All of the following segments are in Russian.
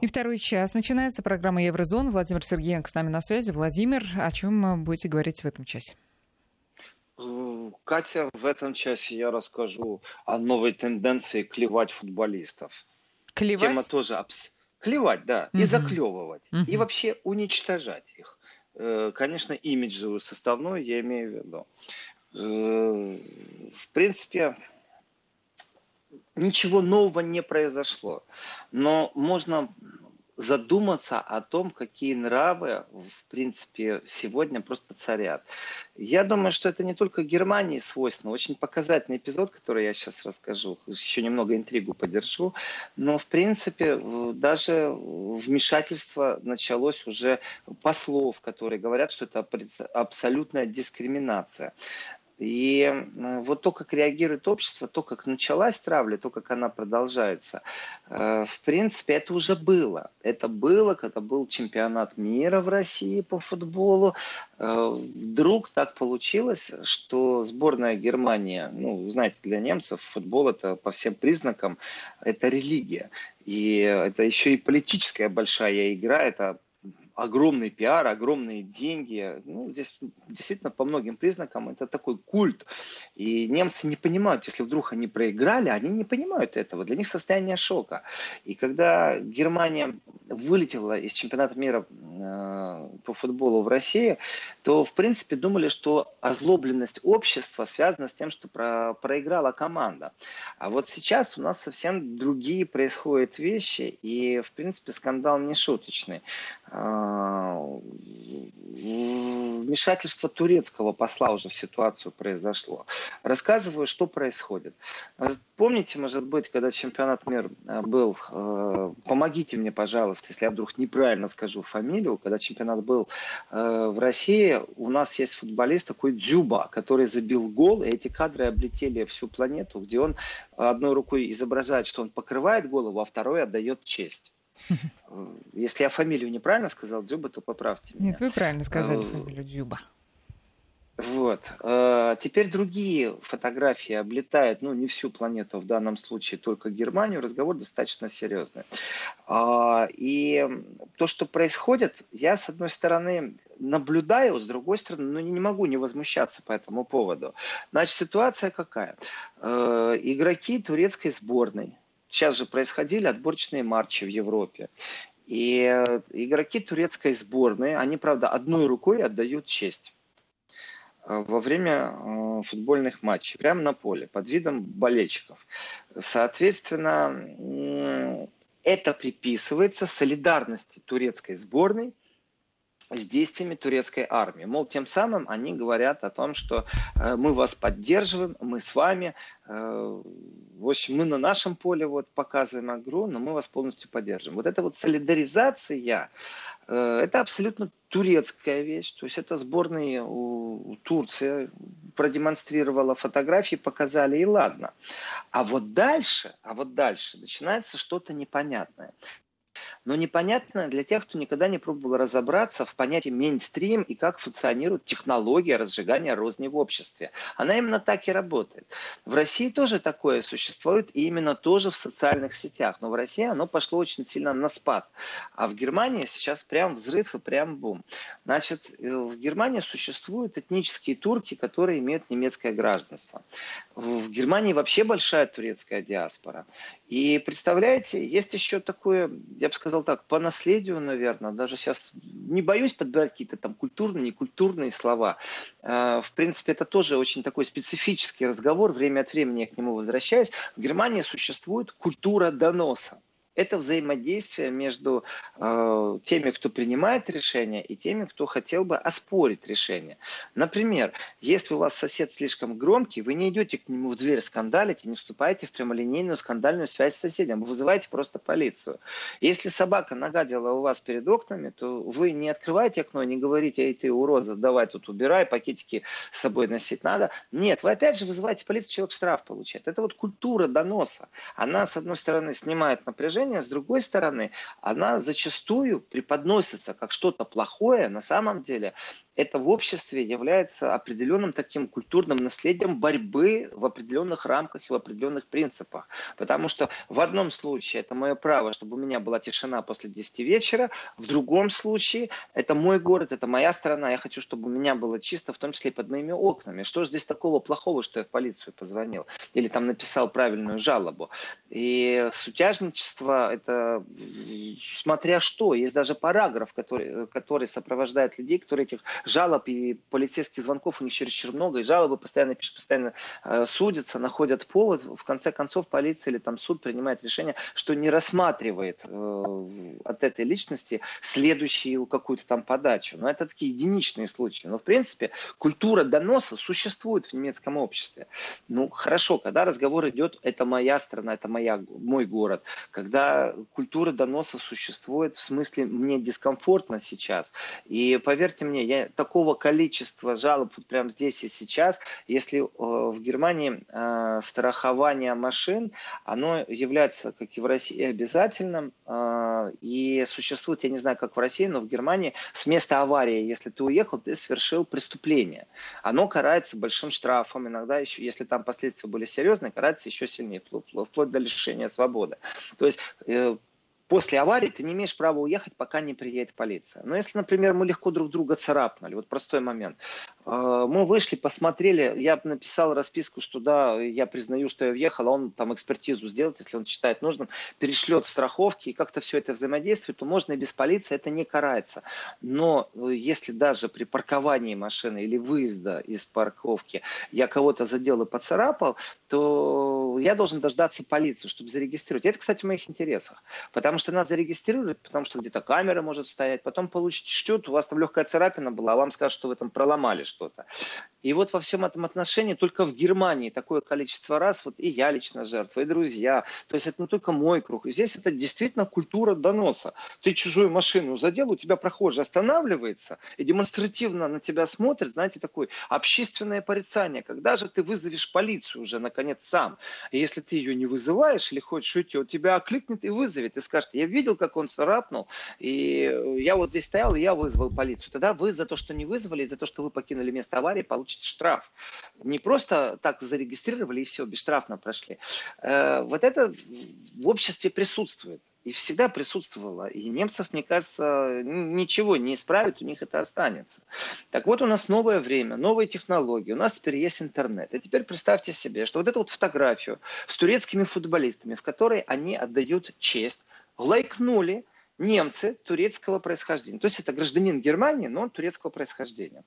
И второй час начинается программа Еврозон. Владимир Сергеенко с нами на связи. Владимир, о чем будете говорить в этом часе? Катя, в этом часе я расскажу о новой тенденции клевать футболистов. Клевать? Тема тоже абс... Клевать, да, угу. и заклевывать, угу. и вообще уничтожать их. Э, конечно, имиджевую составную я имею в виду. Э, в принципе, ничего нового не произошло. Но можно задуматься о том, какие нравы, в принципе, сегодня просто царят. Я думаю, что это не только Германии свойственно. Очень показательный эпизод, который я сейчас расскажу. Еще немного интригу подержу. Но, в принципе, даже вмешательство началось уже послов, которые говорят, что это абсолютная дискриминация. И э, вот то, как реагирует общество, то, как началась травля, то, как она продолжается, э, в принципе, это уже было. Это было, когда был чемпионат мира в России по футболу. Э, вдруг так получилось, что сборная Германии, ну, знаете, для немцев футбол это по всем признакам, это религия. И это еще и политическая большая игра, это огромный пиар, огромные деньги. Ну, здесь действительно по многим признакам это такой культ. И немцы не понимают, если вдруг они проиграли, они не понимают этого. Для них состояние шока. И когда Германия вылетела из чемпионата мира э, по футболу в России, то в принципе думали, что озлобленность общества связана с тем, что про, проиграла команда. А вот сейчас у нас совсем другие происходят вещи, и в принципе скандал не шуточный. Э, вмешательство турецкого посла уже в ситуацию произошло. Рассказываю, что происходит. Помните, может быть, когда чемпионат мира э, был, э, помогите мне, пожалуйста, если я вдруг неправильно скажу фамилию, когда чемпионат был э, в России, у нас есть футболист такой Дзюба, который забил гол, и эти кадры облетели всю планету, где он одной рукой изображает, что он покрывает голову, а второй отдает честь. Если я фамилию неправильно сказал, Дзюба, то поправьте меня. Нет, вы правильно сказали э, фамилию Дзюба. Вот. Э, теперь другие фотографии облетают, ну, не всю планету, в данном случае только Германию. Разговор достаточно серьезный. А, и то, что происходит, я, с одной стороны, наблюдаю, с другой стороны, ну, не могу не возмущаться по этому поводу. Значит, ситуация какая? Э, игроки турецкой сборной, Сейчас же происходили отборочные матчи в Европе. И э, игроки турецкой сборной, они, правда, одной рукой отдают честь э, во время э, футбольных матчей, прямо на поле, под видом болельщиков. Соответственно, это приписывается солидарности турецкой сборной с действиями турецкой армии. Мол, тем самым они говорят о том, что э, мы вас поддерживаем, мы с вами, э, в общем, мы на нашем поле вот показываем игру, но мы вас полностью поддерживаем. Вот эта вот солидаризация, э, это абсолютно турецкая вещь, то есть это сборная у, у Турции продемонстрировала фотографии, показали и ладно. А вот дальше, а вот дальше начинается что-то непонятное но непонятно для тех, кто никогда не пробовал разобраться в понятии мейнстрим и как функционирует технология разжигания розни в обществе. Она именно так и работает. В России тоже такое существует, и именно тоже в социальных сетях. Но в России оно пошло очень сильно на спад. А в Германии сейчас прям взрыв и прям бум. Значит, э, в Германии существуют этнические турки, которые имеют немецкое гражданство. В Германии вообще большая турецкая диаспора. И представляете, есть еще такое, я бы сказал так, по наследию, наверное, даже сейчас не боюсь подбирать какие-то там культурные, некультурные слова. А, в принципе, это тоже очень такой специфический разговор, время от времени я к нему возвращаюсь. В Германии существует культура доноса это взаимодействие между э, теми, кто принимает решение, и теми, кто хотел бы оспорить решение. Например, если у вас сосед слишком громкий, вы не идете к нему в дверь скандалить и не вступаете в прямолинейную скандальную связь с соседям. Вы вызываете просто полицию. Если собака нагадила у вас перед окнами, то вы не открываете окно, не говорите, эй, ты урод, давай тут убирай, пакетики с собой носить надо. Нет, вы опять же вызываете полицию, человек штраф получает. Это вот культура доноса. Она, с одной стороны, снимает напряжение, отношения, с другой стороны, она зачастую преподносится как что-то плохое. На самом деле это в обществе является определенным таким культурным наследием борьбы в определенных рамках и в определенных принципах. Потому что в одном случае это мое право, чтобы у меня была тишина после 10 вечера, в другом случае это мой город, это моя страна, я хочу, чтобы у меня было чисто, в том числе и под моими окнами. Что же здесь такого плохого, что я в полицию позвонил или там написал правильную жалобу? И сутяжничество это смотря что, есть даже параграф, который, который сопровождает людей, которые этих жалоб и полицейских звонков у них чересчур много, и жалобы постоянно пишут, постоянно э, судятся, находят повод. В конце концов, полиция или там суд принимает решение, что не рассматривает э, от этой личности следующую какую-то там подачу. Но это такие единичные случаи. Но, в принципе, культура доноса существует в немецком обществе. Ну, хорошо, когда разговор идет, это моя страна, это моя, мой город. Когда культура доноса существует, в смысле, мне дискомфортно сейчас. И поверьте мне, я такого количества жалоб вот прямо здесь и сейчас, если э, в Германии э, страхование машин, оно является, как и в России, обязательным, э, и существует, я не знаю, как в России, но в Германии с места аварии, если ты уехал, ты совершил преступление. Оно карается большим штрафом, иногда еще, если там последствия были серьезные, карается еще сильнее, вплоть до лишения свободы. То есть после аварии ты не имеешь права уехать, пока не приедет полиция. Но если, например, мы легко друг друга царапнули, вот простой момент, мы вышли, посмотрели, я написал расписку, что да, я признаю, что я въехал, а он там экспертизу сделает, если он считает нужным, перешлет страховки и как-то все это взаимодействует, то можно и без полиции, это не карается. Но э, если даже при парковании машины или выезда из парковки я кого-то задел и поцарапал, то я должен дождаться полиции, чтобы зарегистрировать. Это, кстати, в моих интересах. Потому что нас зарегистрируют, потому что где-то камера может стоять, потом получите счет, у вас там легкая царапина была, а вам скажут, что вы там проломали что-то. И вот во всем этом отношении только в Германии такое количество раз, вот и я лично жертва, и друзья, то есть это не только мой круг, здесь это действительно культура доноса. Ты чужую машину задел, у тебя прохожий останавливается и демонстративно на тебя смотрит, знаете, такое общественное порицание, когда же ты вызовешь полицию уже, наконец, сам. И если ты ее не вызываешь или хочешь уйти, он тебя окликнет и вызовет, и скажет, я видел, как он царапнул, и я вот здесь стоял, и я вызвал полицию. Тогда вы за то, что не вызвали, за то, что вы покинули место аварии, получите штраф. Не просто так зарегистрировали и все, бесштрафно прошли. Э, вот это в обществе присутствует и всегда присутствовало. И немцев, мне кажется, ничего не исправит, у них это останется. Так вот, у нас новое время, новые технологии, у нас теперь есть интернет. И теперь представьте себе, что вот эту вот фотографию с турецкими футболистами, в которой они отдают честь лайкнули немцы турецкого происхождения. То есть это гражданин Германии, но он турецкого происхождения.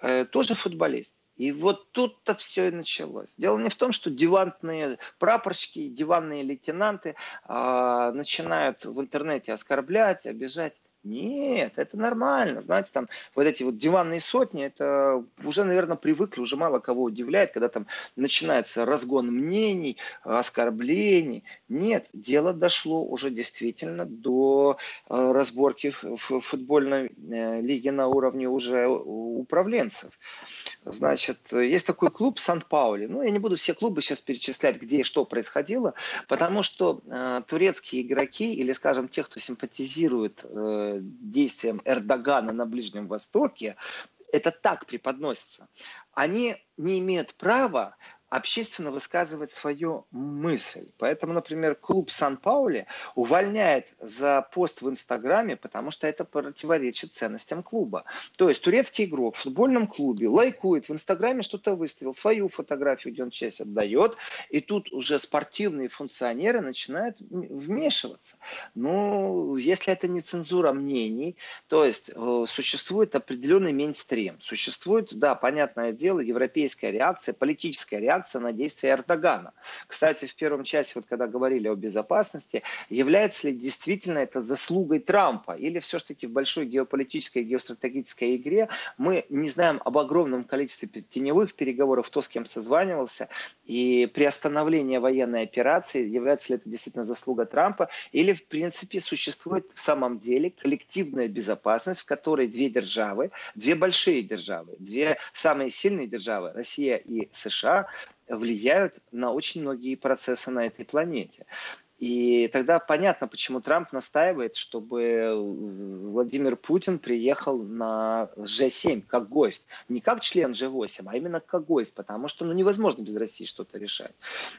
Э, тоже футболист. И вот тут-то все и началось. Дело не в том, что диванные прапорщики, диванные лейтенанты э, начинают в интернете оскорблять, обижать. Нет, это нормально. Знаете, там вот эти вот диванные сотни, это уже, наверное, привыкли, уже мало кого удивляет, когда там начинается разгон мнений, оскорблений. Нет, дело дошло уже действительно до э, разборки в футбольной э, лиге на уровне уже управленцев. Значит, есть такой клуб Сан-Паули. Ну, я не буду все клубы сейчас перечислять, где и что происходило, потому что э, турецкие игроки, или, скажем, те, кто симпатизирует э, действиям Эрдогана на Ближнем Востоке, это так преподносится. Они не имеют права общественно высказывать свою мысль. Поэтому, например, клуб Сан-Паули увольняет за пост в Инстаграме, потому что это противоречит ценностям клуба. То есть турецкий игрок в футбольном клубе лайкует в Инстаграме, что-то выставил, свою фотографию, где он честь отдает, и тут уже спортивные функционеры начинают вмешиваться. Ну, если это не цензура мнений, то есть э, существует определенный мейнстрим, существует, да, понятное дело, европейская реакция, политическая реакция, реакция на действия Эрдогана. Кстати, в первом часе, вот когда говорили о безопасности, является ли действительно это заслугой Трампа или все-таки в большой геополитической, геостратегической игре мы не знаем об огромном количестве теневых переговоров, кто с кем созванивался, и приостановление военной операции, является ли это действительно заслуга Трампа, или в принципе существует в самом деле коллективная безопасность, в которой две державы, две большие державы, две самые сильные державы, Россия и США, влияют на очень многие процессы на этой планете. И тогда понятно, почему Трамп настаивает, чтобы Владимир Путин приехал на G7 как гость. Не как член G8, а именно как гость, потому что ну, невозможно без России что-то решать.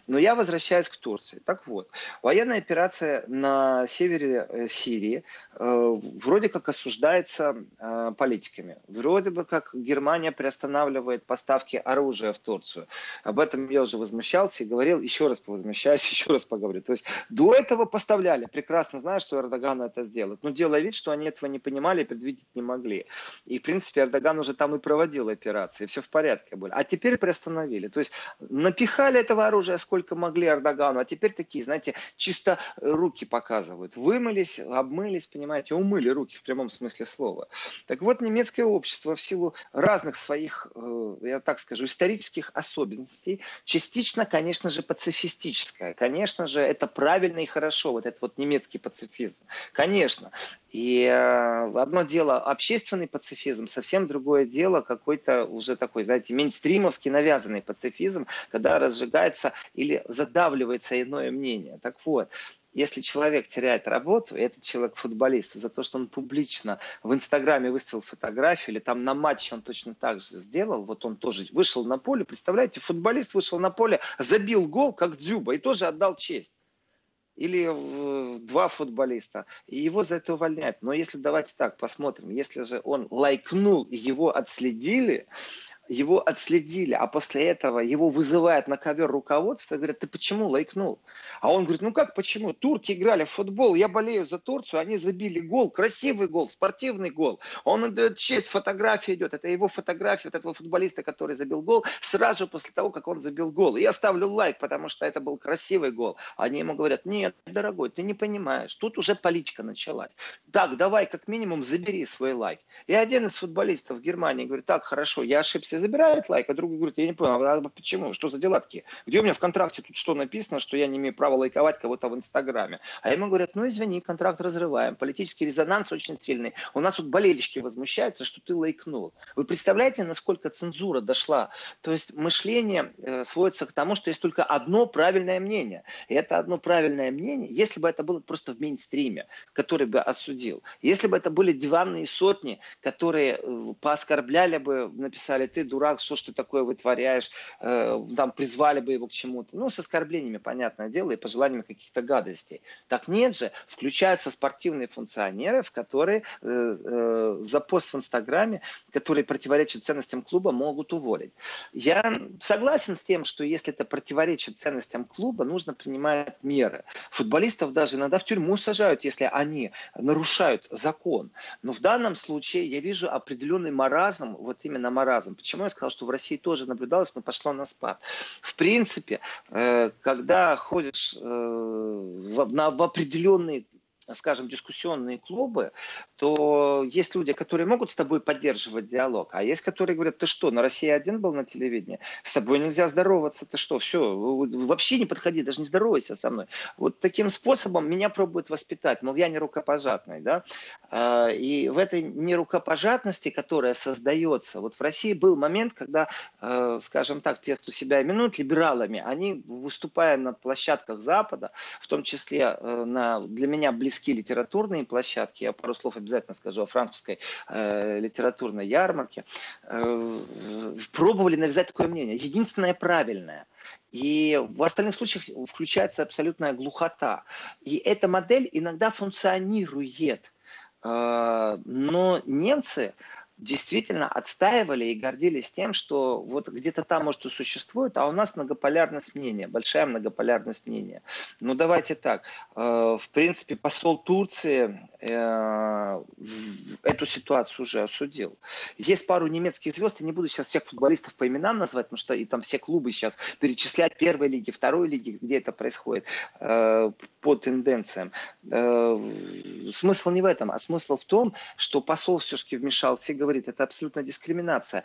Но я возвращаюсь к Турции. Так вот, военная операция на севере э, Сирии э, вроде как осуждается э, политиками. Вроде бы как Германия приостанавливает поставки оружия в Турцию. Об этом я уже возмущался и говорил, еще раз повозмущаюсь, еще раз поговорю. То есть до этого поставляли, прекрасно зная, что Эрдоган это сделает. Но делая вид, что они этого не понимали и предвидеть не могли. И, в принципе, Эрдоган уже там и проводил операции, все в порядке были. А теперь приостановили. То есть напихали этого оружия сколько могли Эрдогану, а теперь такие, знаете, чисто руки показывают. Вымылись, обмылись, понимаете, умыли руки в прямом смысле слова. Так вот, немецкое общество в силу разных своих, э, я так скажу, исторических особенностей, частично, конечно же, пацифистическое. Конечно же, это правильно и хорошо, вот этот вот немецкий пацифизм. Конечно. И э, одно дело общественный пацифизм, совсем другое дело какой-то уже такой, знаете, мейнстримовский навязанный пацифизм, когда разжигается или задавливается иное мнение. Так вот, если человек теряет работу, и этот человек футболист, за то, что он публично в Инстаграме выставил фотографию, или там на матче он точно так же сделал, вот он тоже вышел на поле, представляете, футболист вышел на поле, забил гол, как Дзюба, и тоже отдал честь или два футболиста, и его за это увольняют. Но если давайте так посмотрим, если же он лайкнул, его отследили, его отследили, а после этого его вызывают на ковер руководство, говорят, ты почему лайкнул? А он говорит, ну как почему? Турки играли в футбол, я болею за Турцию, они забили гол, красивый гол, спортивный гол. Он отдает честь, фотография идет, это его фотография вот этого футболиста, который забил гол, сразу после того, как он забил гол. И я ставлю лайк, потому что это был красивый гол. Они ему говорят, нет, дорогой, ты не понимаешь, тут уже политика началась. Так, давай как минимум забери свой лайк. И один из футболистов в Германии говорит, так, хорошо, я ошибся, забирает лайк, а другой говорит, я не понял, а почему, что за дела такие? Где у меня в контракте тут что написано, что я не имею права лайковать кого-то в Инстаграме? А ему говорят, ну извини, контракт разрываем, политический резонанс очень сильный, у нас тут болельщики возмущаются, что ты лайкнул. Вы представляете, насколько цензура дошла? То есть мышление э, сводится к тому, что есть только одно правильное мнение. И это одно правильное мнение, если бы это было просто в мейнстриме, который бы осудил. Если бы это были диванные сотни, которые э, пооскорбляли бы, написали, ты дурак, что ж ты такое вытворяешь, э, там призвали бы его к чему-то. Ну, с оскорблениями, понятное дело, и пожеланиями каких-то гадостей. Так нет же, включаются спортивные функционеры, в которые э, э, за пост в Инстаграме, который противоречит ценностям клуба, могут уволить. Я согласен с тем, что если это противоречит ценностям клуба, нужно принимать меры. Футболистов даже иногда в тюрьму сажают, если они нарушают закон. Но в данном случае я вижу определенный маразм, вот именно маразм. Почему я сказал, что в России тоже наблюдалось, но пошло на спад? В принципе, э, когда ходишь э, в определенные скажем, дискуссионные клубы, то есть люди, которые могут с тобой поддерживать диалог, а есть, которые говорят, ты что, на России один был на телевидении, с тобой нельзя здороваться, ты что, все, вообще не подходи, даже не здоровайся со мной. Вот таким способом меня пробуют воспитать, мол, я не рукопожатный, да, а, и в этой нерукопожатности, которая создается, вот в России был момент, когда, э, скажем так, те, кто себя именуют либералами, они, выступая на площадках Запада, в том числе э, на, для меня близких близки литературные площадки. Я пару слов обязательно скажу о французской э, литературной ярмарке. Э, пробовали навязать такое мнение. Единственное правильное. И в остальных случаях включается абсолютная глухота. И эта модель иногда функционирует. Э, но немцы действительно отстаивали и гордились тем, что вот где-то там, может, и существует, а у нас многополярность мнения, большая многополярность мнения. Ну, давайте так. Э, в принципе, посол Турции э, эту ситуацию уже осудил. Есть пару немецких звезд, я не буду сейчас всех футболистов по именам назвать, потому что и там все клубы сейчас перечислять первой лиги, второй лиги, где это происходит э, по тенденциям. Смысл не в этом, а смысл в том, что посол все-таки вмешался и говорит, это абсолютно дискриминация.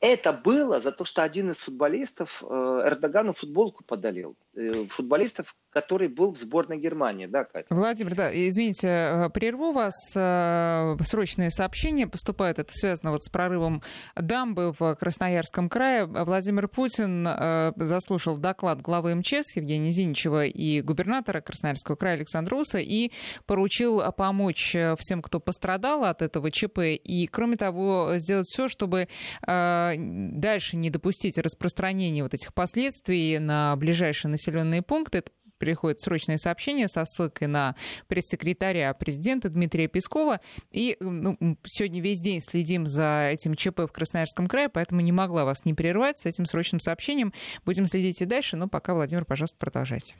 Это было за то, что один из футболистов э, Эрдогану футболку подалил. Э, футболистов, который был в сборной Германии. Да, Катя? Владимир, да, извините, э, прерву вас. Э, срочные сообщения поступают. Это связано вот с прорывом дамбы в Красноярском крае. Владимир Путин э, заслушал доклад главы МЧС Евгения Зиничева и губернатора Красноярского края Александра Уса и поручил помочь всем, кто пострадал от этого ЧП. И, кроме того, сделать все, чтобы дальше не допустить распространения вот этих последствий на ближайшие населенные пункты приходит срочное сообщение со ссылкой на пресс-секретаря президента Дмитрия Пескова. И ну, сегодня весь день следим за этим ЧП в Красноярском крае, поэтому не могла вас не прервать с этим срочным сообщением. Будем следить и дальше, но пока, Владимир, пожалуйста, продолжайте.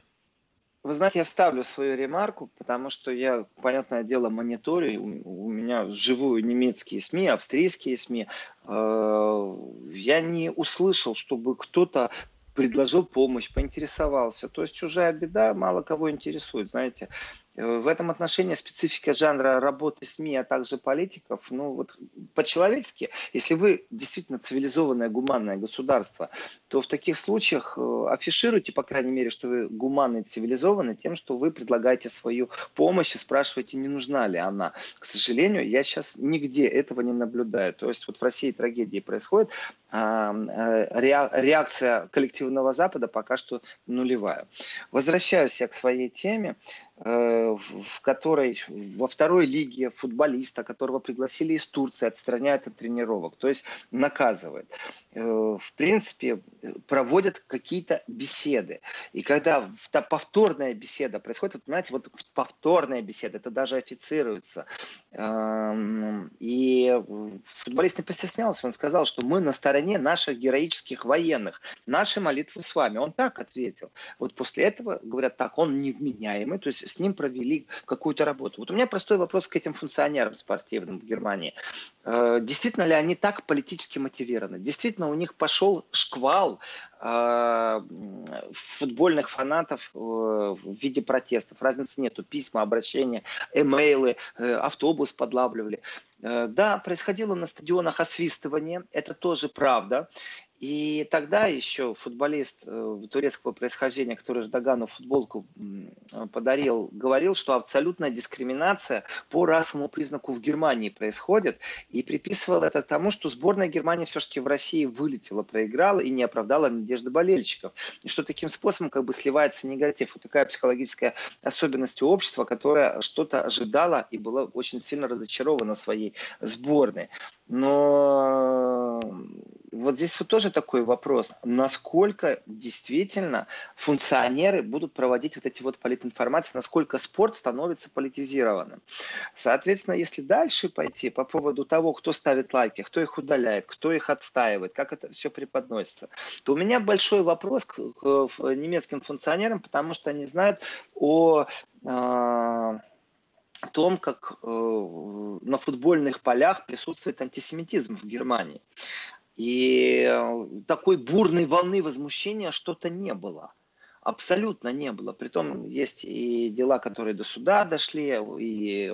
Вы знаете, я вставлю свою ремарку, потому что я, понятное дело, мониторю. У меня живую немецкие СМИ, австрийские СМИ. Э, я не услышал, чтобы кто-то предложил помощь, поинтересовался. То есть чужая беда мало кого интересует, знаете. Э, в этом отношении специфика жанра работы СМИ, а также политиков, ну вот по-человечески, если вы действительно цивилизованное, гуманное государство, то в таких случаях э, афишируйте, по крайней мере, что вы гуманный, цивилизованный, тем, что вы предлагаете свою помощь и спрашиваете, не нужна ли она. К сожалению, я сейчас нигде этого не наблюдаю. То есть вот в России трагедии происходит, а э, реакция коллективного Запада пока что нулевая. Возвращаюсь я к своей теме. Э, в которой во второй лиге футболиста, которого пригласили из Турции, отстраняют от тренировок, то есть наказывает. Э, в принципе, проводят какие-то беседы. И когда повторная беседа происходит, вот, знаете, вот повторная беседа, это даже официруется. Эм, и футболист не постеснялся, он сказал, что мы на стороне наших героических военных, наши молитвы с вами. Он так ответил. Вот после этого, говорят, так, он невменяемый, то есть с ним провели какую-то работу. Вот у меня простой вопрос к этим функционерам спортивным в Германии. Э, действительно ли они так политически мотивированы? Действительно у них пошел шквал э, футбольных фанатов э, в виде протестов. Разницы нету. Письма, обращения, эмейлы, автобус подлавливали. Да, происходило на стадионах освистывание, это тоже правда. И тогда еще футболист э, турецкого происхождения, который Эрдогану футболку подарил, говорил, что абсолютная дискриминация по расовому признаку в Германии происходит. И приписывал это тому, что сборная Германии все-таки в России вылетела, проиграла и не оправдала надежды болельщиков. И что таким способом как бы сливается негатив. Вот такая психологическая особенность у общества, которое что-то ожидало и было очень сильно разочаровано своей сборной. Но вот здесь вот тоже такой вопрос, насколько действительно функционеры будут проводить вот эти вот политинформации, насколько спорт становится политизированным. Соответственно, если дальше пойти по поводу того, кто ставит лайки, кто их удаляет, кто их отстаивает, как это все преподносится, то у меня большой вопрос к, к немецким функционерам, потому что они знают о э, том, как э, на футбольных полях присутствует антисемитизм в Германии. И э, такой бурной волны возмущения что-то не было. Абсолютно не было. Притом есть и дела, которые до суда дошли, и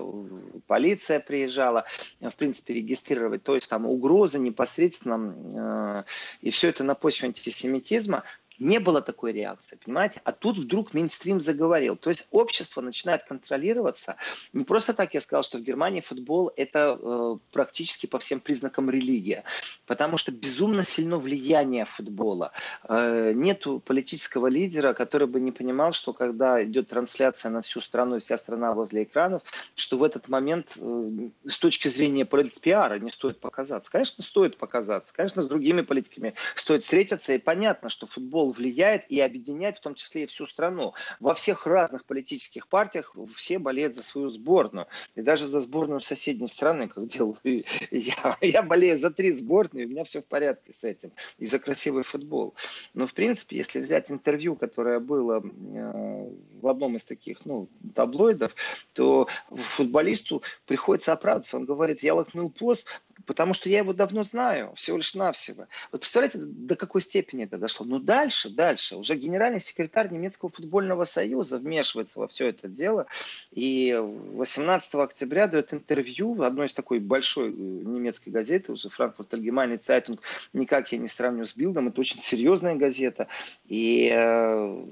полиция приезжала, в принципе, регистрировать. То есть там угрозы непосредственно. Э, и все это на почве антисемитизма. Не было такой реакции, понимаете? А тут вдруг мейнстрим заговорил. То есть общество начинает контролироваться. Не просто так я сказал, что в Германии футбол это э, практически по всем признакам религия. Потому что безумно сильно влияние футбола. Э, нету политического лидера, который бы не понимал, что когда идет трансляция на всю страну и вся страна возле экранов, что в этот момент э, с точки зрения пиара не стоит показаться. Конечно, стоит показаться. Конечно, с другими политиками стоит встретиться. И понятно, что футбол футбол влияет и объединяет в том числе и всю страну. Во всех разных политических партиях все болеют за свою сборную. И даже за сборную соседней страны, как делаю я. Я болею за три сборные, у меня все в порядке с этим. И за красивый футбол. Но, в принципе, если взять интервью, которое было э, в одном из таких ну, таблоидов, то футболисту приходится оправдываться. Он говорит, я лакнул пост, потому что я его давно знаю, всего лишь навсего. Вот представляете, до какой степени это дошло? Но дальше, дальше, уже генеральный секретарь немецкого футбольного союза вмешивается во все это дело, и 18 октября дает интервью в одной из такой большой э, немецкой газеты, уже Франкфурт Allgemeine Zeitung, никак я не сравню с Билдом, это очень серьезная газета, и э,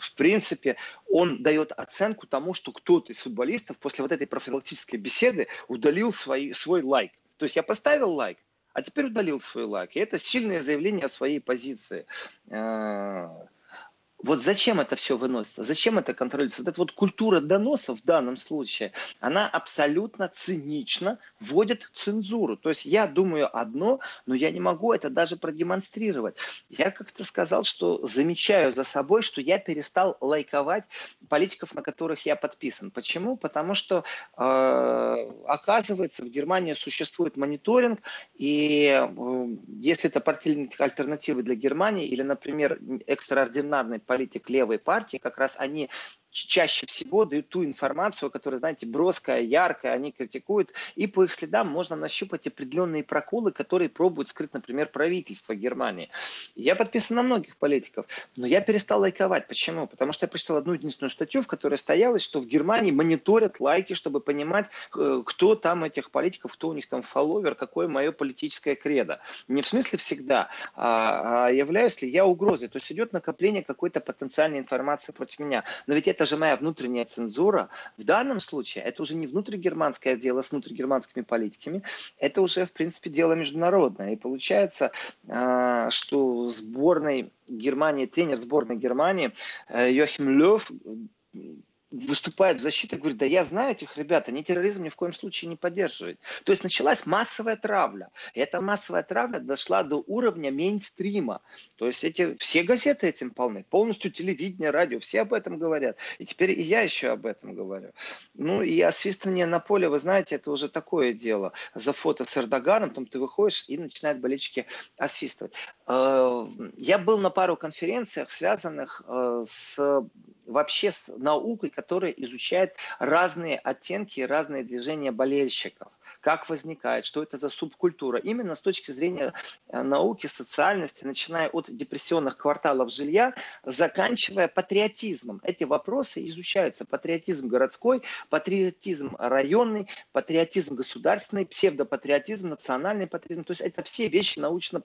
в принципе, он дает оценку тому, что кто-то из футболистов после вот этой профилактической беседы удалил свой, свой лайк. То есть я поставил лайк, а теперь удалил свой лайк. И это сильное заявление о своей позиции. Вот зачем это все выносится, зачем это контролируется? Вот эта вот культура доноса в данном случае, она абсолютно цинично вводит цензуру. То есть я думаю одно, но я не могу это даже продемонстрировать. Я как-то сказал, что замечаю за собой, что я перестал лайковать политиков, на которых я подписан. Почему? Потому что э, оказывается в Германии существует мониторинг, и э, если это партийные альтернативы для Германии или, например, экстраординарный политик левой партии, как раз они чаще всего дают ту информацию, которая, знаете, броская, яркая, они критикуют, и по их следам можно нащупать определенные проколы, которые пробуют скрыть, например, правительство Германии. Я подписан на многих политиков, но я перестал лайковать. Почему? Потому что я прочитал одну единственную статью, в которой стоялось, что в Германии мониторят лайки, чтобы понимать, э, кто там этих политиков, кто у них там фолловер, какое мое политическое кредо. Не в смысле всегда, а, а являюсь ли я угрозой. То есть идет накопление какой-то потенциальной информации против меня. Но ведь это это же моя внутренняя цензура. В данном случае это уже не внутригерманское дело с внутригерманскими политиками, это уже, в принципе, дело международное. И получается, а, что сборной Германии, тренер сборной Германии э, Йохим Лев выступает в защиту и говорит, да я знаю этих ребят, они терроризм ни в коем случае не поддерживают. То есть началась массовая травля. И эта массовая травля дошла до уровня мейнстрима. То есть эти, все газеты этим полны, полностью телевидение, радио, все об этом говорят. И теперь и я еще об этом говорю. Ну и освистывание на поле, вы знаете, это уже такое дело. За фото с Эрдоганом, там ты выходишь и начинают болельщики освистывать. Э, я был на пару конференциях, связанных э, с вообще с наукой, которая изучает разные оттенки и разные движения болельщиков как возникает, что это за субкультура. Именно с точки зрения э, науки, социальности, начиная от депрессионных кварталов жилья, заканчивая патриотизмом. Эти вопросы изучаются. Патриотизм городской, патриотизм районный, патриотизм государственный, псевдопатриотизм, национальный патриотизм. То есть это все вещи научно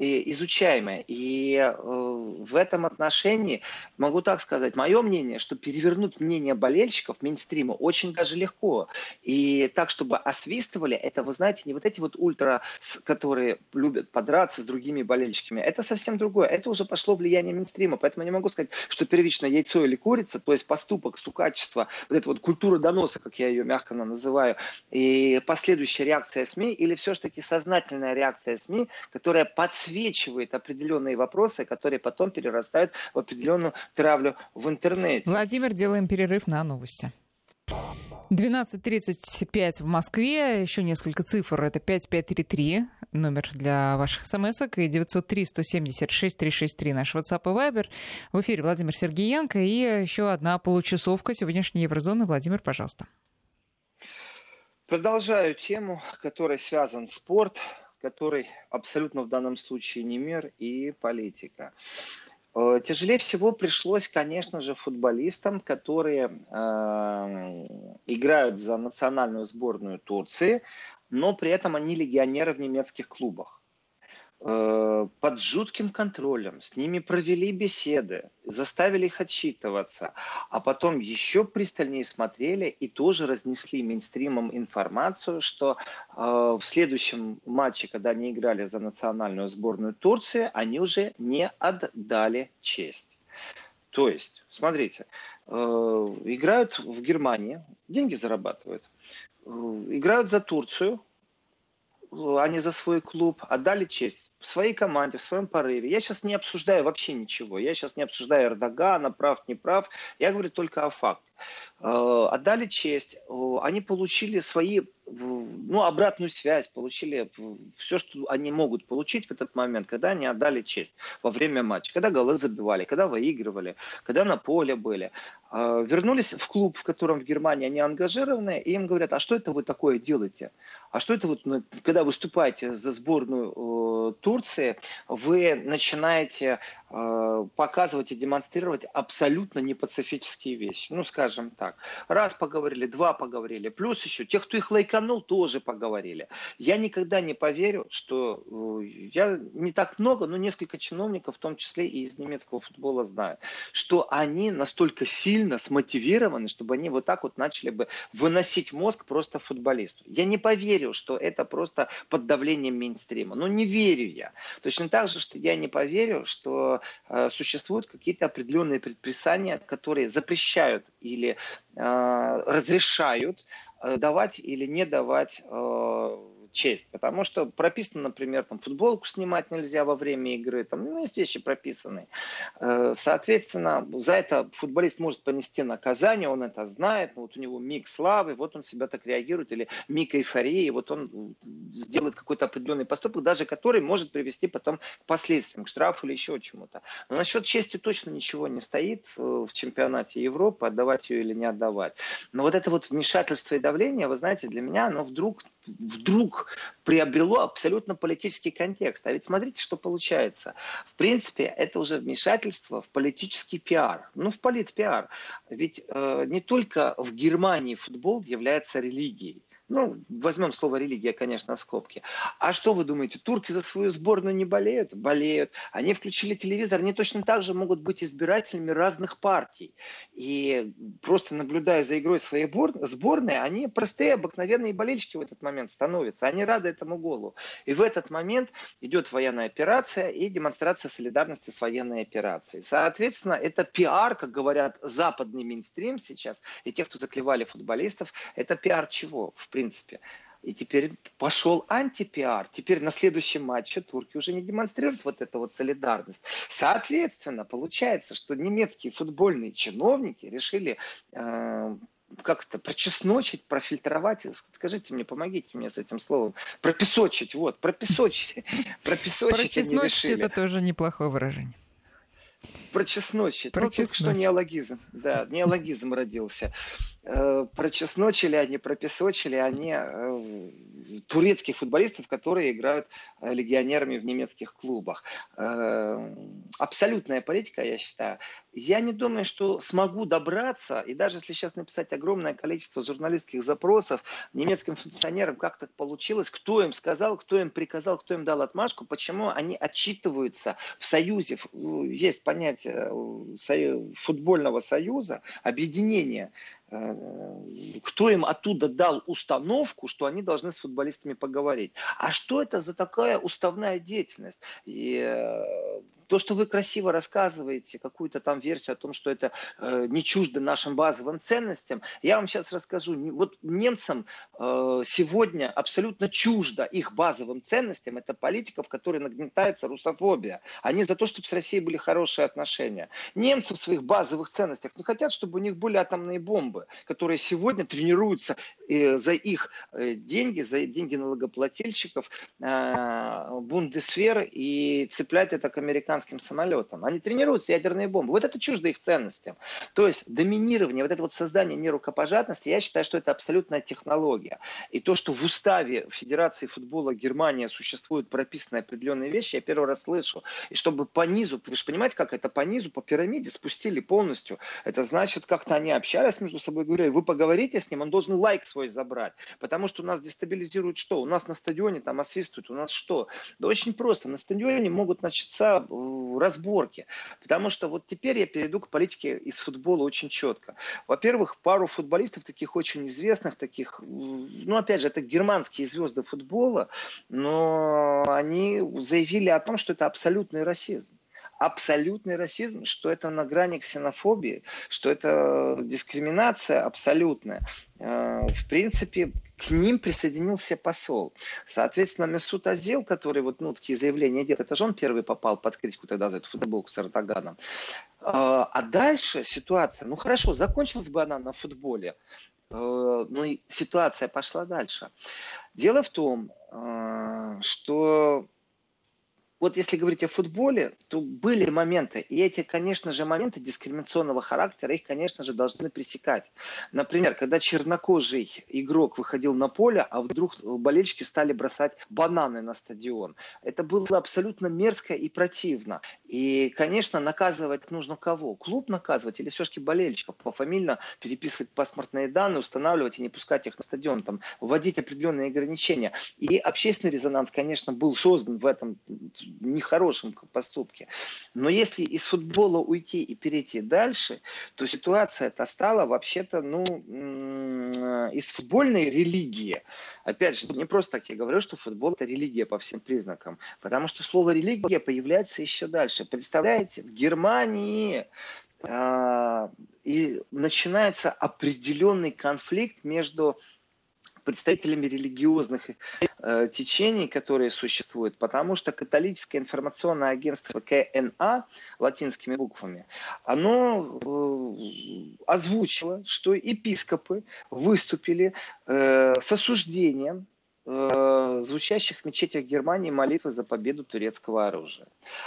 изучаемое. И э, в этом отношении могу так сказать, мое мнение, что перевернуть мнение болельщиков мейнстрима очень даже легко. И так, чтобы освистывали, это, вы знаете, не вот эти вот ультра, которые любят подраться с другими болельщиками, это совсем другое. Это уже пошло влияние мейнстрима. Поэтому я не могу сказать, что первично яйцо или курица, то есть поступок, стукачество, вот эта вот культура доноса, как я ее мягко называю, и последующая реакция СМИ, или все-таки сознательная реакция СМИ, которая подсвечивает определенные вопросы, которые потом перерастают в определенную травлю в интернете. Владимир, делаем перерыв на новости. 12.35 в Москве. Еще несколько цифр. Это 5533, номер для ваших смс и 903-176-363 наш WhatsApp и Viber. В эфире Владимир Сергеенко и еще одна получасовка сегодняшней Еврозоны. Владимир, пожалуйста. Продолжаю тему, которой связан спорт который абсолютно в данном случае не мир и политика. Э, тяжелее всего пришлось, конечно же, футболистам, которые э, играют за национальную сборную Турции, но при этом они легионеры в немецких клубах. Э, под жутким контролем, с ними провели беседы, заставили их отчитываться, а потом еще пристальнее смотрели и тоже разнесли мейнстримом информацию, что э, в следующем матче, когда они играли за национальную сборную Турции, они уже не отдали честь. То есть, смотрите, э, играют в Германии, деньги зарабатывают, э, играют за Турцию, не за свой клуб, отдали честь в своей команде, в своем порыве. Я сейчас не обсуждаю вообще ничего. Я сейчас не обсуждаю Эрдогана, прав, не прав. Я говорю только о факте. Э, отдали честь. Они получили свои, ну, обратную связь, получили все, что они могут получить в этот момент, когда они отдали честь во время матча. Когда голы забивали, когда выигрывали, когда на поле были. Э, вернулись в клуб, в котором в Германии они ангажированы, и им говорят, а что это вы такое делаете? А что это вот, ну, когда выступаете за сборную э, Турции, вы начинаете э, показывать и демонстрировать абсолютно непацифические вещи. Ну, скажем так. Раз поговорили, два поговорили. Плюс еще тех, кто их лайканул, тоже поговорили. Я никогда не поверю, что э, я не так много, но несколько чиновников, в том числе и из немецкого футбола, знаю, что они настолько сильно смотивированы, чтобы они вот так вот начали бы выносить мозг просто футболисту. Я не поверю верю, что это просто под давлением мейнстрима. Но не верю я. Точно так же, что я не поверю, что э, существуют какие-то определенные предписания, которые запрещают или разрешают э, давать или не давать э, честь, потому что прописано, например, там футболку снимать нельзя во время игры, там ну, есть вещи прописанные. Э, соответственно, за это футболист может понести наказание, он это знает, вот у него миг славы, вот он себя так реагирует, или миг эйфории, вот он сделает какой-то определенный поступок, даже который может привести потом к последствиям, к штрафу или еще чему-то. Но насчет чести точно ничего не стоит э, в чемпионате Европы, отдавать ее или не отдавать. Но вот это вот вмешательство и давление, вы знаете, для меня оно вдруг, вдруг приобрело абсолютно политический контекст. А ведь смотрите, что получается. В принципе, это уже вмешательство в политический пиар. Ну, в политпиар. Ведь э, не только в Германии футбол является религией. Ну, возьмем слово религия, конечно, в скобки. А что вы думаете, турки за свою сборную не болеют? Болеют. Они включили телевизор, они точно так же могут быть избирателями разных партий. И просто наблюдая за игрой своей сборной, они простые, обыкновенные болельщики в этот момент становятся. Они рады этому голу. И в этот момент идет военная операция и демонстрация солидарности с военной операцией. Соответственно, это пиар, как говорят западный мейнстрим сейчас, и те, кто заклевали футболистов, это пиар чего? В принципе. И теперь пошел антипиар. Теперь на следующем матче турки уже не демонстрируют вот эту вот солидарность. Соответственно, получается, что немецкие футбольные чиновники решили э, как это, прочесночить, профильтровать, скажите мне, помогите мне с этим словом, пропесочить, вот, пропесочить, пропесочить они решили. это тоже неплохое выражение. Прочесночить, ну, только что неологизм, да, неологизм родился. Э, прочесночили они, пропесочили они э, турецких футболистов, которые играют э, легионерами в немецких клубах. Абсолютная политика, я считаю. Я не думаю, что смогу добраться, и даже если сейчас написать огромное количество журналистских запросов немецким функционерам, как так получилось, кто им сказал, кто им приказал, кто им дал отмашку, почему они отчитываются в союзе, есть понятие футбольного союза, объединения Э, кто им оттуда дал установку, что они должны с футболистами поговорить. А что это за такая уставная деятельность? И э, то, что вы красиво рассказываете, какую-то там версию о том, что это э, не чуждо нашим базовым ценностям, я вам сейчас расскажу. Вот немцам э, сегодня абсолютно чуждо их базовым ценностям. Это политика, в которой нагнетается русофобия. Они за то, чтобы с Россией были хорошие отношения. Немцы в своих базовых ценностях не хотят, чтобы у них были атомные бомбы, которые сегодня тренируются э, за их э, деньги, за деньги налогоплательщиков, э, бундесферы и цеплять это к американским самолетам. Они тренируются ядерные бомбы. Вот это чуждо их ценностям. То есть доминирование, вот это вот создание нерукопожатности, я считаю, что это абсолютная технология. И то, что в уставе Федерации футбола Германии существуют прописанные определенные вещи, я первый раз слышу. И чтобы по низу, вы же понимаете, как это по низу, по пирамиде спустили полностью. Это значит, как-то они общались между собой, говорили, вы поговорите с ним, он должен лайк свой забрать. Потому что у нас дестабилизирует что? У нас на стадионе там освистывают, у нас что? Да очень просто. На стадионе могут начаться разборки. Потому что вот теперь я перейду к политике из футбола очень четко. Во-первых, пару футболистов таких очень известных, таких, ну опять же, это германские звезды футбола, но они заявили о том, что это абсолютный расизм абсолютный расизм, что это на грани ксенофобии, что это дискриминация абсолютная. Э, в принципе, к ним присоединился посол. Соответственно, Месут Азил, который вот, ну, такие заявления делает, это же он первый попал под критику тогда за эту футболку с Эрдоганом. Э, а дальше ситуация, ну хорошо, закончилась бы она на футболе, э, но ситуация пошла дальше. Дело в том, что вот если говорить о футболе, то были моменты, и эти, конечно же, моменты дискриминационного характера, их, конечно же, должны пресекать. Например, когда чернокожий игрок выходил на поле, а вдруг болельщики стали бросать бананы на стадион. Это было абсолютно мерзко и противно. И, конечно, наказывать нужно кого? Клуб наказывать или все-таки болельщиков? Пофамильно переписывать паспортные данные, устанавливать и не пускать их на стадион, там, вводить определенные ограничения. И общественный резонанс, конечно, был создан в этом нехорошем поступке. Но если из футбола уйти и перейти дальше, то ситуация это стала вообще-то, ну, из футбольной религии. Опять же, не просто так я говорю, что футбол это религия по всем признакам, потому что слово религия появляется еще дальше. Представляете, в Германии э, и начинается определенный конфликт между представителями религиозных э, течений, которые существуют, потому что католическое информационное агентство КНА латинскими буквами, оно э, озвучило, что епископы выступили э, с осуждением э, звучащих в мечетях Германии молитвы за победу турецкого оружия.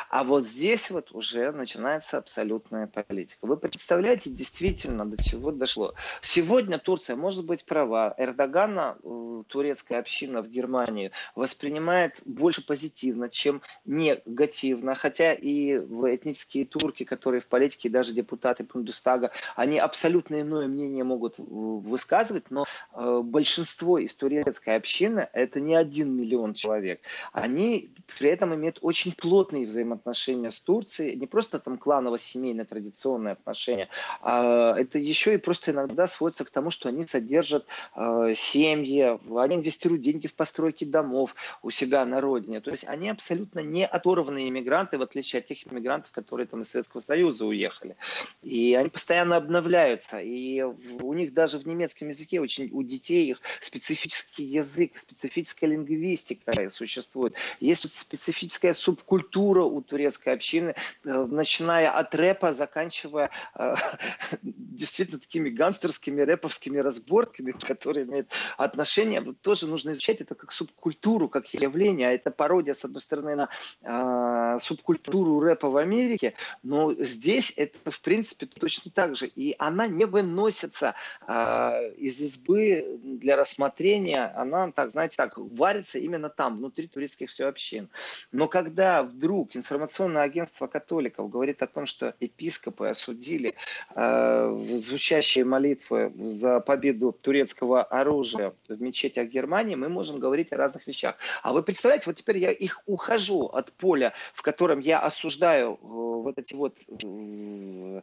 А вот здесь вот уже начинается абсолютная политика. Вы представляете действительно, до чего дошло? Сегодня Турция может быть права. Эрдогана, э, турецкая община в Германии, воспринимает больше позитивно, чем негативно. Хотя и этнические турки, которые в политике, даже депутаты Бундестага, они абсолютно иное мнение могут высказывать, но э, большинство из турецкой общины это не один миллион человек. Они при этом имеют очень плотные взаимоотношения с Турцией, не просто там кланово-семейные традиционные отношения, а это еще и просто иногда сводится к тому, что они содержат э, семьи, они инвестируют деньги в постройки домов у себя на родине. То есть они абсолютно не оторванные иммигранты, в отличие от тех иммигрантов, которые там из Советского Союза уехали. И они постоянно обновляются. И у них даже в немецком языке очень у детей их специфический язык, специфическая лингвистика существует. Есть специфическая субкультура у турецкой общины, э, начиная от рэпа, заканчивая э, действительно такими гангстерскими рэповскими разборками, которые имеют отношение. Вот тоже нужно изучать это как субкультуру, как явление. А это пародия, с одной стороны, на э, субкультуру рэпа в Америке, но здесь это, в принципе, точно так же. И она не выносится э, из избы для рассмотрения. Она, так знаете, знаете, так, варится именно там, внутри турецких все общин. Но когда вдруг информационное агентство католиков говорит о том, что епископы осудили э, звучащие молитвы за победу турецкого оружия в мечетях Германии, мы можем говорить о разных вещах. А вы представляете, вот теперь я их ухожу от поля, в котором я осуждаю э, вот эти вот э,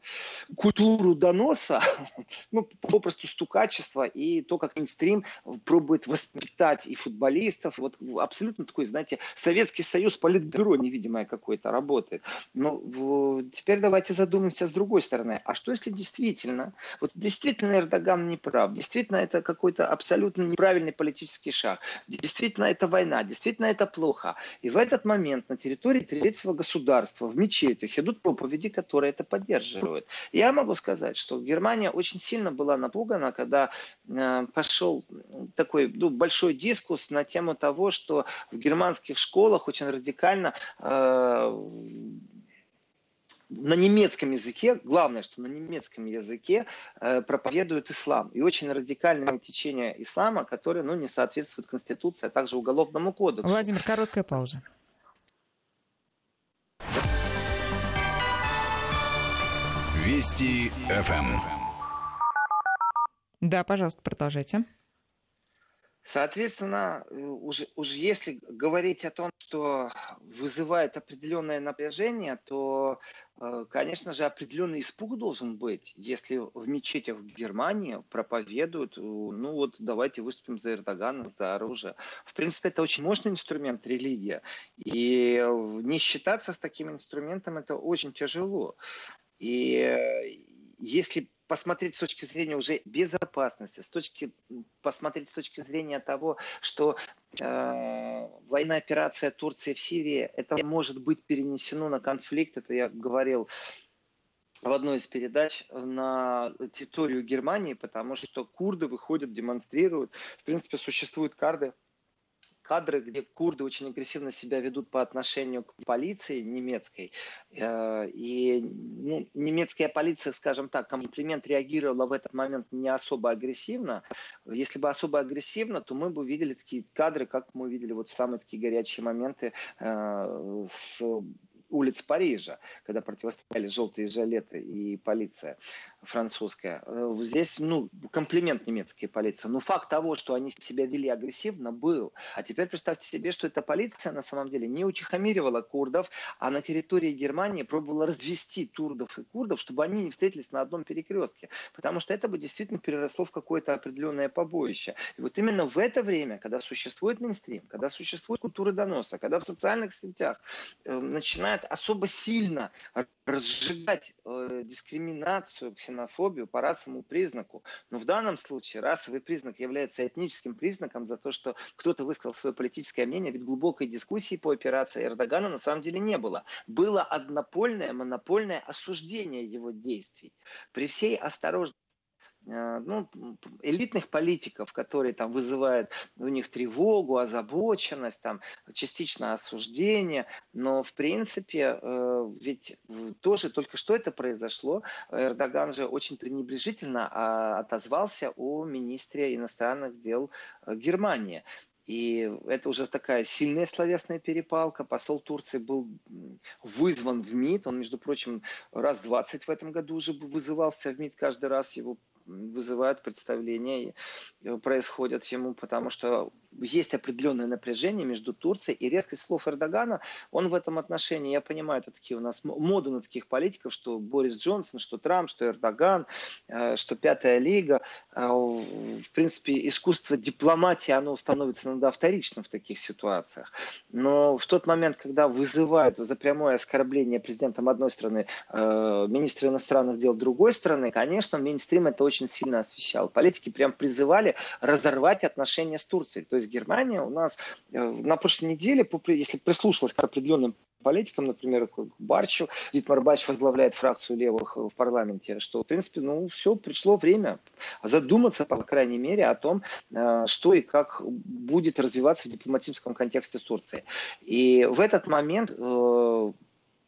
культуру доноса, ну, попросту стукачество и то, как мейнстрим пробует воспитать и футболистов. Вот абсолютно такой, знаете, Советский Союз, политбюро невидимое какое-то работает. Но в, теперь давайте задумаемся с другой стороны. А что если действительно, вот действительно Эрдоган не прав, действительно это какой-то абсолютно неправильный политический шаг, действительно это война, действительно это плохо. И в этот момент на территории третьего государства, в мечетях идут проповеди, которые это поддерживают. Я могу сказать, что Германия очень сильно была напугана, когда э, пошел такой ну, большой диск дискус на тему того, что в германских школах очень радикально э, на немецком языке, главное, что на немецком языке э, проповедуют ислам. И очень радикальное течение ислама, которое ну, не соответствует Конституции, а также Уголовному кодексу. Владимир, короткая пауза. Вести ФМ. Да, пожалуйста, продолжайте. Соответственно, э, уже, уже если говорить о том, что вызывает определенное напряжение, то, э, конечно же, определенный испуг должен быть, если в мечетях в Германии проповедуют, э, ну вот давайте выступим за Эрдогана, за оружие. В принципе, это очень мощный инструмент религия. И не считаться с таким инструментом это очень тяжело. И если посмотреть с точки зрения уже безопасности, с точки, посмотреть с точки зрения того, что э, военная операция Турции в Сирии, это может быть перенесено на конфликт, это я говорил в одной из передач на территорию Германии, потому что курды выходят, демонстрируют. В принципе, существуют карты кадры, где курды очень агрессивно себя ведут по отношению к полиции немецкой. Э, и ну, немецкая полиция, скажем так, комплимент реагировала в этот момент не особо агрессивно. Если бы особо агрессивно, то мы бы увидели такие кадры, как мы видели вот самые такие горячие моменты э, с улиц Парижа, когда противостояли желтые жилеты и полиция французская. Э, здесь, ну, комплимент немецкой полиции. Но факт того, что они себя вели агрессивно, был. А теперь представьте себе, что эта полиция на самом деле не утихомиривала курдов, а на территории Германии пробовала развести турдов и курдов, чтобы они не встретились на одном перекрестке. Потому что это бы действительно переросло в какое-то определенное побоище. И вот именно в это время, когда существует мейнстрим, когда существует культура доноса, когда в социальных сетях э, начинают особо сильно разжигать э, дискриминацию, по расовому признаку. Но в данном случае расовый признак является этническим признаком за то, что кто-то высказал свое политическое мнение, ведь глубокой дискуссии по операции Эрдогана на самом деле не было. Было однопольное, монопольное осуждение его действий. При всей осторожности ну, элитных политиков, которые там вызывают у них тревогу, озабоченность, там, частично осуждение, но в принципе э, ведь тоже только что это произошло, Эрдоган же очень пренебрежительно а, отозвался о министре иностранных дел э, Германии. И это уже такая сильная словесная перепалка. Посол Турции был вызван в МИД. Он, между прочим, раз 20 в этом году уже вызывался в МИД каждый раз. Его вызывают представления, э, происходят ему, потому что есть определенное напряжение между Турцией и резкость слов Эрдогана. Он в этом отношении, я понимаю, это такие у нас моды на таких политиков, что Борис Джонсон, что Трамп, что Эрдоган, э, что Пятая Лига. Э, в принципе, искусство дипломатии, оно становится иногда вторичным в таких ситуациях. Но в тот момент, когда вызывают за прямое оскорбление президентом одной страны министра иностранных дел другой страны, конечно, мейнстрим это очень сильно освещал. Политики прям призывали разорвать отношения с Турцией. То есть Германия у нас э, на прошлой неделе, если прислушалась к определенным политикам, например, к Барчу, Дитмар Барч возглавляет фракцию левых в парламенте, что, в принципе, ну, все, пришло время задуматься, по крайней мере, о том, э, что и как будет развиваться в дипломатическом контексте с Турцией. И в этот момент э,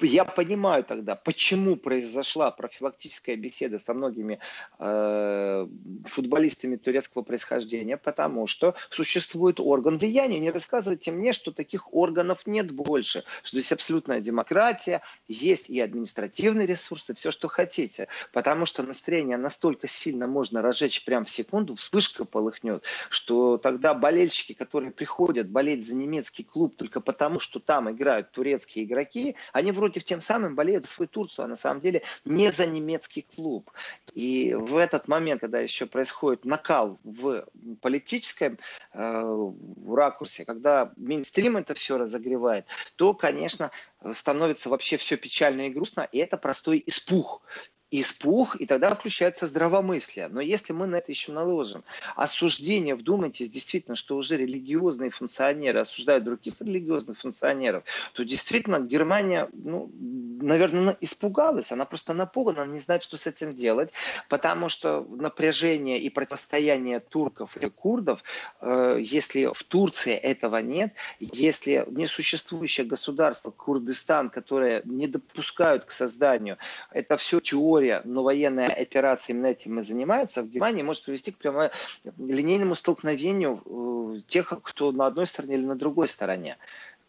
я понимаю тогда, почему произошла профилактическая беседа со многими э, футболистами турецкого происхождения, потому что существует орган влияния. Не рассказывайте мне, что таких органов нет больше, что здесь абсолютная демократия, есть и административные ресурсы, все, что хотите. Потому что настроение настолько сильно можно разжечь прямо в секунду, вспышка полыхнет, что тогда болельщики, которые приходят болеть за немецкий клуб только потому, что там играют турецкие игроки, они вроде против тем самым болеют за свою Турцию, а на самом деле не за немецкий клуб. И в этот момент, когда еще происходит накал в политическом э, ракурсе, когда мейнстрим это все разогревает, то, конечно, становится вообще все печально и грустно, и это простой испух испух, и тогда включается здравомыслие. Но если мы на это еще наложим осуждение, вдумайтесь, действительно, что уже религиозные функционеры осуждают других религиозных функционеров, то действительно Германия, ну, наверное, испугалась, она просто напугана, она не знает, что с этим делать, потому что напряжение и противостояние турков и курдов, э, если в Турции этого нет, если несуществующее государство Курдистан, которое не допускают к созданию, это все теория, история, но военная операция именно этим и занимается, в Германии может привести к прямо линейному столкновению э, тех, кто на одной стороне или на другой стороне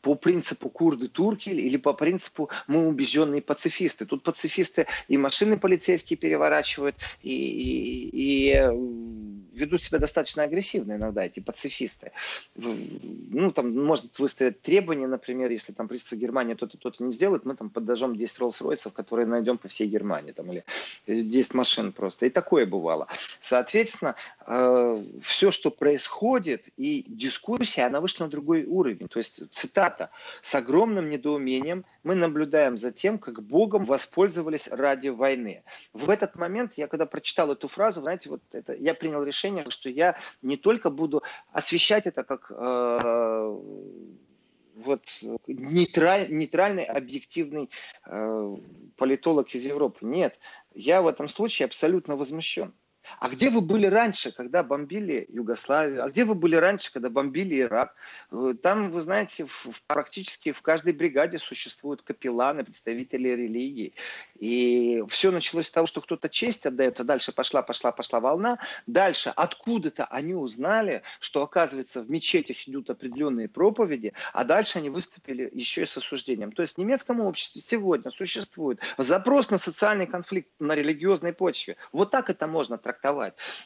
по принципу курды турки или по принципу мы убежденные пацифисты. Тут пацифисты и машины полицейские переворачивают, и, и, и э, ведут себя достаточно агрессивно иногда, эти пацифисты. Ну, там может выставить требования, например, если там правительство Германии то-то, то-то не сделает, мы там подожжем 10 Роллс-Ройсов, которые найдем по всей Германии, там, или 10 машин просто. И такое бывало. Соответственно, э, все, что происходит, и дискуссия, она вышла на другой уровень. То есть, цитата, с огромным недоумением мы наблюдаем за тем, как Богом воспользовались ради войны. В этот момент, я когда прочитал эту фразу, знаете, вот это, я принял решение, что я не только буду освещать это как э, вот нейтраль, нейтральный, объективный э, политолог из Европы. Нет, я в этом случае абсолютно возмущен. А где вы были раньше, когда бомбили Югославию? А где вы были раньше, когда бомбили Ирак? Э, там, вы знаете, в, практически в каждой бригаде существуют капелланы, представители религии. И все началось с того, что кто-то честь отдает, а дальше пошла, пошла, пошла волна. Дальше откуда-то они узнали, что, оказывается, в мечетях идут определенные проповеди, а дальше они выступили еще и с осуждением. То есть в немецком обществе сегодня существует запрос на социальный конфликт на религиозной почве. Вот так это можно трактовать.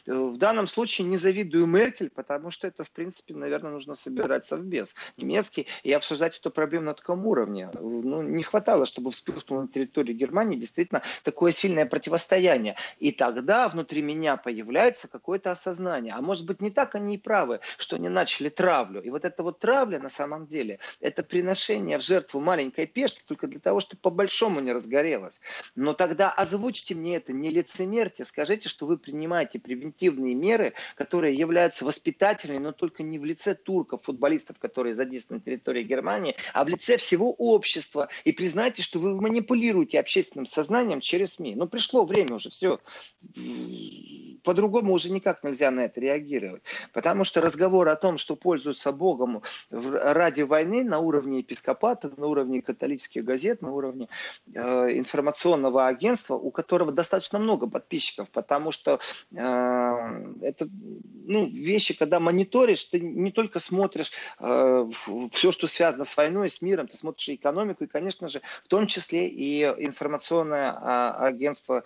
Э, в данном случае не завидую Меркель, потому что это, в принципе, наверное, нужно собирать совбез немецкий и обсуждать эту проблему на таком уровне. Ну, не хватало, чтобы вспыхнуло на территории Германии действительно такое сильное противостояние. И тогда внутри меня появляется какое-то осознание. А может быть, не так они и правы, что они начали травлю. И вот эта вот травля, на самом деле, это приношение в жертву маленькой пешки только для того, чтобы по-большому не разгорелось. Но тогда озвучьте мне это, не лицемерьте, скажите, что вы принимаете превентивные меры, которые являются воспитательными, но только не в лице турков, футболистов, которые задействованы на территории Германии, а в лице всего общества. И признайте, что вы манипулируете общественным сознанием через СМИ. Ну, пришло время уже, все. По-другому уже никак нельзя на это реагировать. Потому что разговор о том, что пользуются Богом ради войны на уровне епископата, на уровне католических газет, на уровне э, информационного агентства, у которого достаточно много подписчиков, потому что это ну, вещи, когда мониторишь, ты не только смотришь э, все, что связано с войной, с миром, ты смотришь и экономику, и, конечно же, в том числе и информационное э, агентство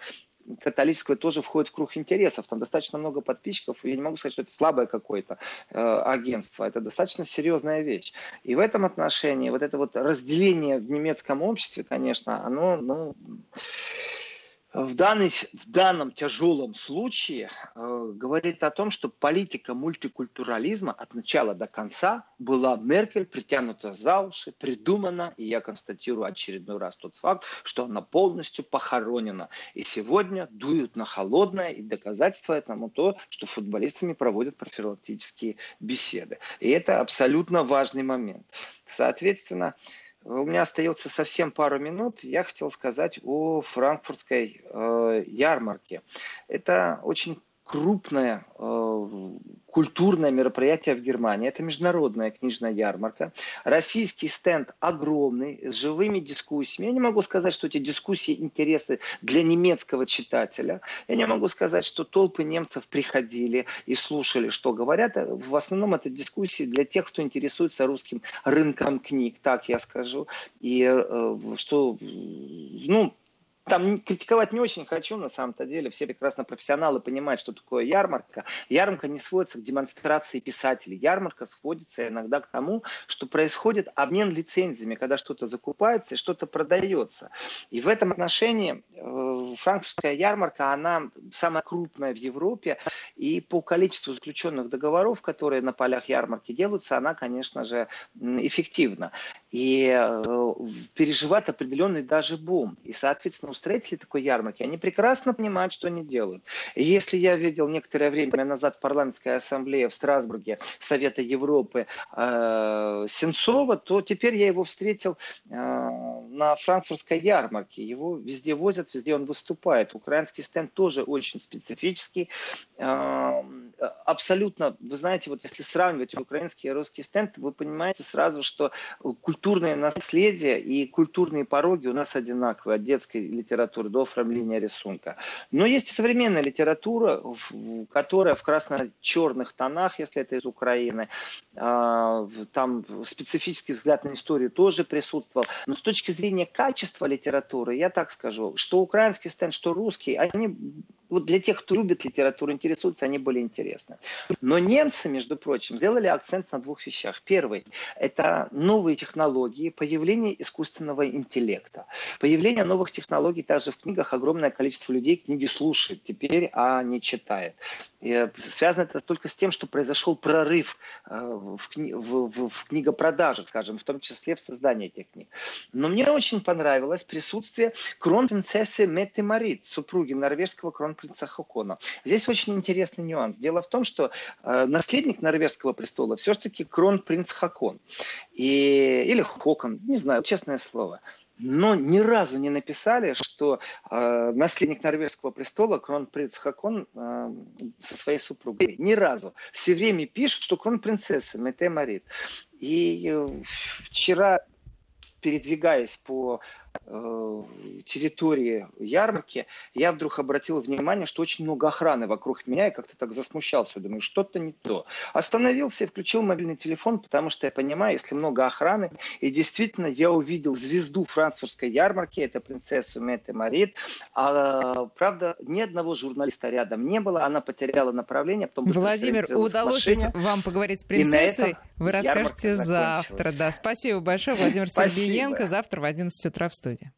католическое тоже входит в круг интересов. Там достаточно много подписчиков, и я не могу сказать, что это слабое какое-то э, агентство. Это достаточно серьезная вещь. И в этом отношении вот это вот разделение в немецком обществе, конечно, оно, ну, в, данный, в данном тяжелом случае э, говорит о том, что политика мультикультурализма от начала до конца была Меркель притянута за уши, придумана, и я констатирую очередной раз тот факт, что она полностью похоронена. И сегодня дуют на холодное, и доказательство этому то, что футболистами проводят профилактические беседы. И это абсолютно важный момент. Соответственно, у меня остается совсем пару минут. Я хотел сказать о франкфуртской э, ярмарке. Это очень крупное э, культурное мероприятие в Германии. Это международная книжная ярмарка. Российский стенд огромный, с живыми дискуссиями. Я не могу сказать, что эти дискуссии интересны для немецкого читателя. Я не могу сказать, что толпы немцев приходили и слушали, что говорят. В основном это дискуссии для тех, кто интересуется русским рынком книг, так я скажу. И э, что, ну, там критиковать не очень хочу, на самом-то деле. Все прекрасно профессионалы понимают, что такое ярмарка. Ярмарка не сводится к демонстрации писателей. Ярмарка сводится иногда к тому, что происходит обмен лицензиями, когда что-то закупается и что-то продается. И в этом отношении э, франкфуртская ярмарка, она самая крупная в Европе. И по количеству заключенных договоров, которые на полях ярмарки делаются, она, конечно же, эффективна. И э, переживает определенный даже бум. И, соответственно, устроители такой ярмарки, они прекрасно понимают, что они делают. Если я видел некоторое время назад в парламентской ассамблее в Страсбурге Совета Европы э, Сенцова, то теперь я его встретил э, на франкфуртской ярмарке. Его везде возят, везде он выступает. Украинский стенд тоже очень специфический. Э, абсолютно, вы знаете, вот если сравнивать украинский и русский стенд, вы понимаете сразу, что культурное наследие и культурные пороги у нас одинаковые от детской литературы до оформления рисунка. Но есть и современная литература, которая в красно-черных тонах, если это из Украины, а, там специфический взгляд на историю тоже присутствовал. Но с точки зрения качества литературы, я так скажу, что украинский стенд, что русский, они вот для тех, кто любит литературу, интересуется, они были интересны. Но немцы, между прочим, сделали акцент на двух вещах. Первый – это новые технологии, появление искусственного интеллекта. Появление новых технологий также в книгах огромное количество людей книги слушает теперь, а не читает. И связано это только с тем, что произошел прорыв э, в, кни в, в, в книгопродажах, скажем, в том числе в создании этих книг. Но мне очень понравилось присутствие кронпринцессы Метты Марит, супруги норвежского кронпринцесса принца Хокона. Здесь очень интересный нюанс. Дело в том, что э, наследник норвежского престола все-таки кронпринц Хакон. И, или Хокон, не знаю, честное слово. но ни разу не написали, что э, наследник норвежского престола, кронпринц Хакон, э, со своей супругой. Ни разу. Все время пишут, что кронпринцесса Мете Марит. И э, вчера передвигаясь по территории ярмарки, я вдруг обратил внимание, что очень много охраны вокруг меня, и как-то так засмущался, думаю, что-то не то. Остановился и включил мобильный телефон, потому что я понимаю, если много охраны, и действительно я увидел звезду французской ярмарки, это принцессу Мете Марит, а, правда, ни одного журналиста рядом не было, она потеряла направление, потом Владимир, удалось вам поговорить с принцессой, вы расскажете завтра. Да, спасибо большое, Владимир Сергеенко, завтра в 11 утра в студии.